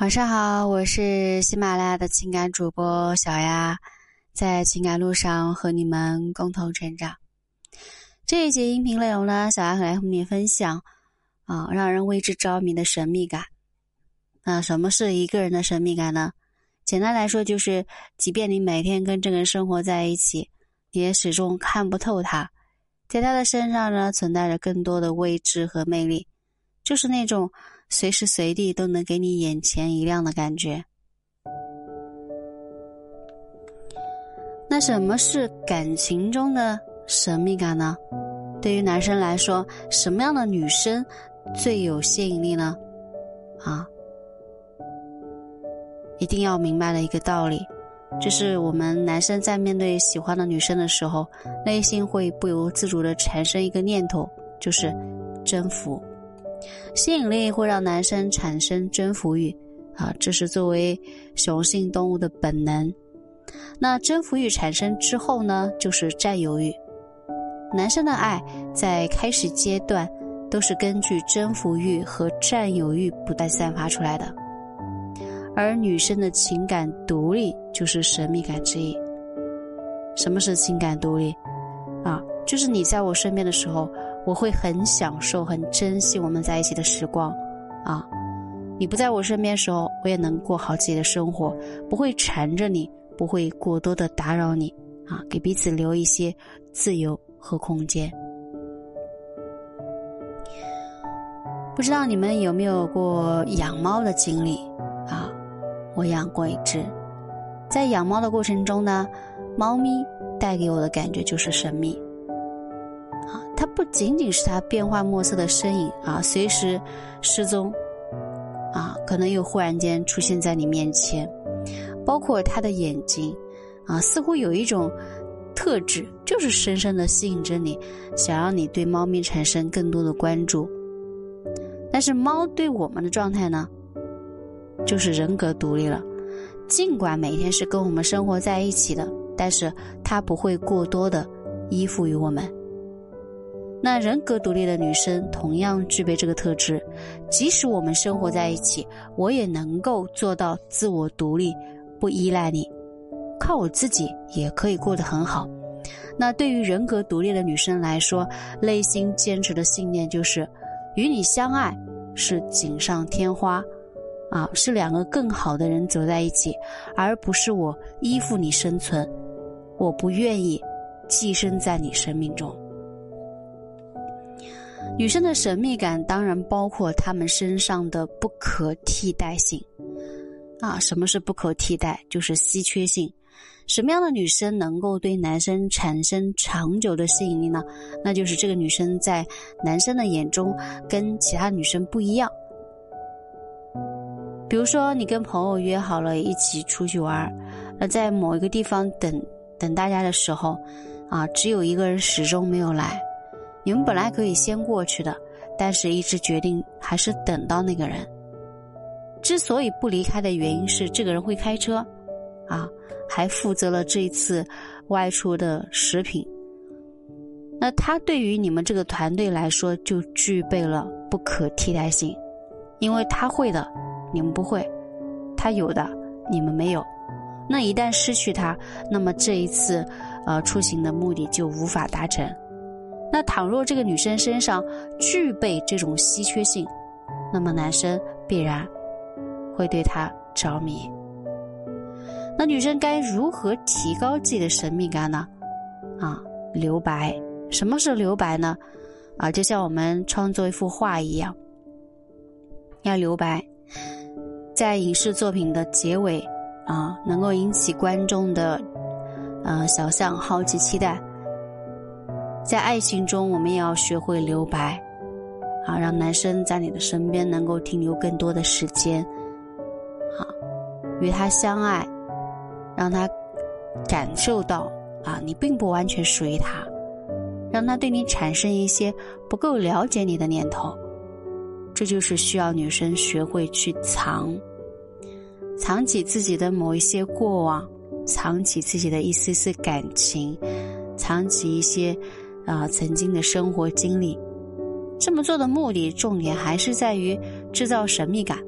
晚上好，我是喜马拉雅的情感主播小丫，在情感路上和你们共同成长。这一节音频内容呢，小丫来和你分享啊，让人为之着迷的神秘感。那什么是一个人的神秘感呢？简单来说，就是即便你每天跟这个人生活在一起，你也始终看不透他，在他的身上呢，存在着更多的未知和魅力，就是那种。随时随地都能给你眼前一亮的感觉。那什么是感情中的神秘感呢？对于男生来说，什么样的女生最有吸引力呢？啊，一定要明白的一个道理，就是我们男生在面对喜欢的女生的时候，内心会不由自主的产生一个念头，就是征服。吸引力会让男生产生征服欲，啊，这是作为雄性动物的本能。那征服欲产生之后呢，就是占有欲。男生的爱在开始阶段都是根据征服欲和占有欲不断散发出来的，而女生的情感独立就是神秘感之一。什么是情感独立？啊，就是你在我身边的时候。我会很享受、很珍惜我们在一起的时光，啊，你不在我身边的时候，我也能过好自己的生活，不会缠着你，不会过多的打扰你，啊，给彼此留一些自由和空间。不知道你们有没有过养猫的经历啊？我养过一只，在养猫的过程中呢，猫咪带给我的感觉就是神秘。它不仅仅是它变幻莫测的身影啊，随时失踪，啊，可能又忽然间出现在你面前，包括它的眼睛，啊，似乎有一种特质，就是深深的吸引着你，想让你对猫咪产生更多的关注。但是猫对我们的状态呢，就是人格独立了，尽管每天是跟我们生活在一起的，但是它不会过多的依附于我们。那人格独立的女生同样具备这个特质，即使我们生活在一起，我也能够做到自我独立，不依赖你，靠我自己也可以过得很好。那对于人格独立的女生来说，内心坚持的信念就是：与你相爱是锦上添花，啊，是两个更好的人走在一起，而不是我依附你生存，我不愿意寄生在你生命中。女生的神秘感当然包括她们身上的不可替代性，啊，什么是不可替代？就是稀缺性。什么样的女生能够对男生产生长久的吸引力呢？那就是这个女生在男生的眼中跟其他女生不一样。比如说，你跟朋友约好了一起出去玩，那在某一个地方等等大家的时候，啊，只有一个人始终没有来。你们本来可以先过去的，但是一直决定还是等到那个人。之所以不离开的原因是，这个人会开车，啊，还负责了这一次外出的食品。那他对于你们这个团队来说，就具备了不可替代性，因为他会的，你们不会；他有的，你们没有。那一旦失去他，那么这一次，呃，出行的目的就无法达成。那倘若这个女生身上具备这种稀缺性，那么男生必然会对她着迷。那女生该如何提高自己的神秘感呢？啊，留白。什么是留白呢？啊，就像我们创作一幅画一样，要留白，在影视作品的结尾啊，能够引起观众的呃想象、好奇、期待。在爱情中，我们也要学会留白，啊，让男生在你的身边能够停留更多的时间，啊，与他相爱，让他感受到啊，你并不完全属于他，让他对你产生一些不够了解你的念头，这就是需要女生学会去藏，藏起自己的某一些过往，藏起自己的一丝丝感情，藏起一些。啊，曾经的生活经历，这么做的目的重点还是在于制造神秘感，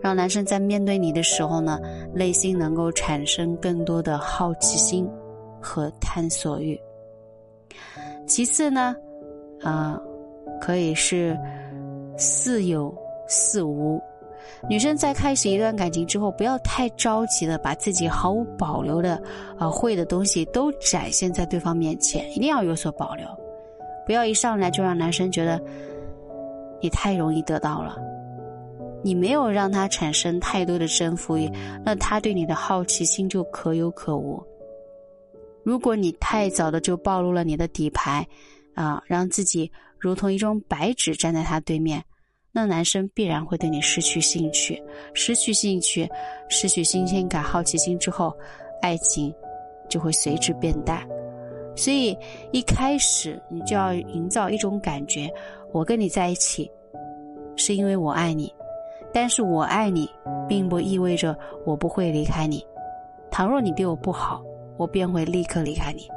让男生在面对你的时候呢，内心能够产生更多的好奇心和探索欲。其次呢，啊，可以是似有似无。女生在开始一段感情之后，不要太着急的把自己毫无保留的啊会的东西都展现在对方面前，一定要有所保留，不要一上来就让男生觉得你太容易得到了，你没有让他产生太多的征服欲，那他对你的好奇心就可有可无。如果你太早的就暴露了你的底牌，啊，让自己如同一张白纸站在他对面。那男生必然会对你失去兴趣，失去兴趣，失去新鲜感、好奇心之后，爱情就会随之变淡。所以一开始你就要营造一种感觉：我跟你在一起，是因为我爱你，但是我爱你，并不意味着我不会离开你。倘若你对我不好，我便会立刻离开你。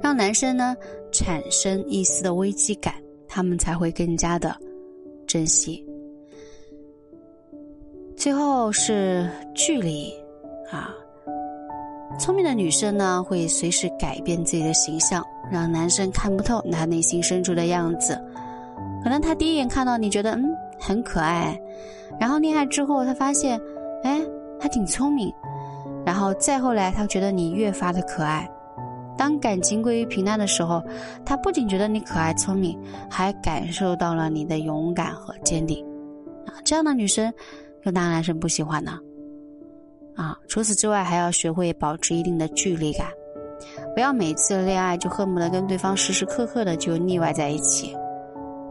让男生呢产生一丝的危机感。他们才会更加的珍惜。最后是距离啊，聪明的女生呢会随时改变自己的形象，让男生看不透她内心深处的样子。可能他第一眼看到你觉得嗯很可爱，然后恋爱之后他发现哎还挺聪明，然后再后来他觉得你越发的可爱。当感情归于平淡的时候，他不仅觉得你可爱聪明，还感受到了你的勇敢和坚定。啊，这样的女生，有哪个男生不喜欢呢？啊，除此之外，还要学会保持一定的距离感，不要每次恋爱就恨不得跟对方时时刻刻的就腻歪在一起。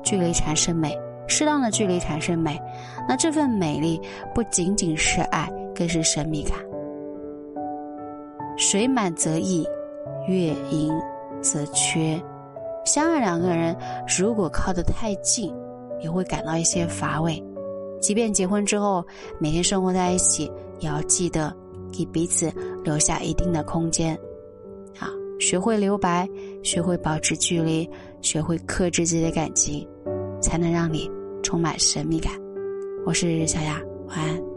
距离产生美，适当的距离产生美，那这份美丽不仅仅是爱，更是神秘感。水满则溢。月盈则缺，相爱两个人如果靠得太近，也会感到一些乏味。即便结婚之后每天生活在一起，也要记得给彼此留下一定的空间。啊，学会留白，学会保持距离，学会克制自己的感情，才能让你充满神秘感。我是小雅，晚安。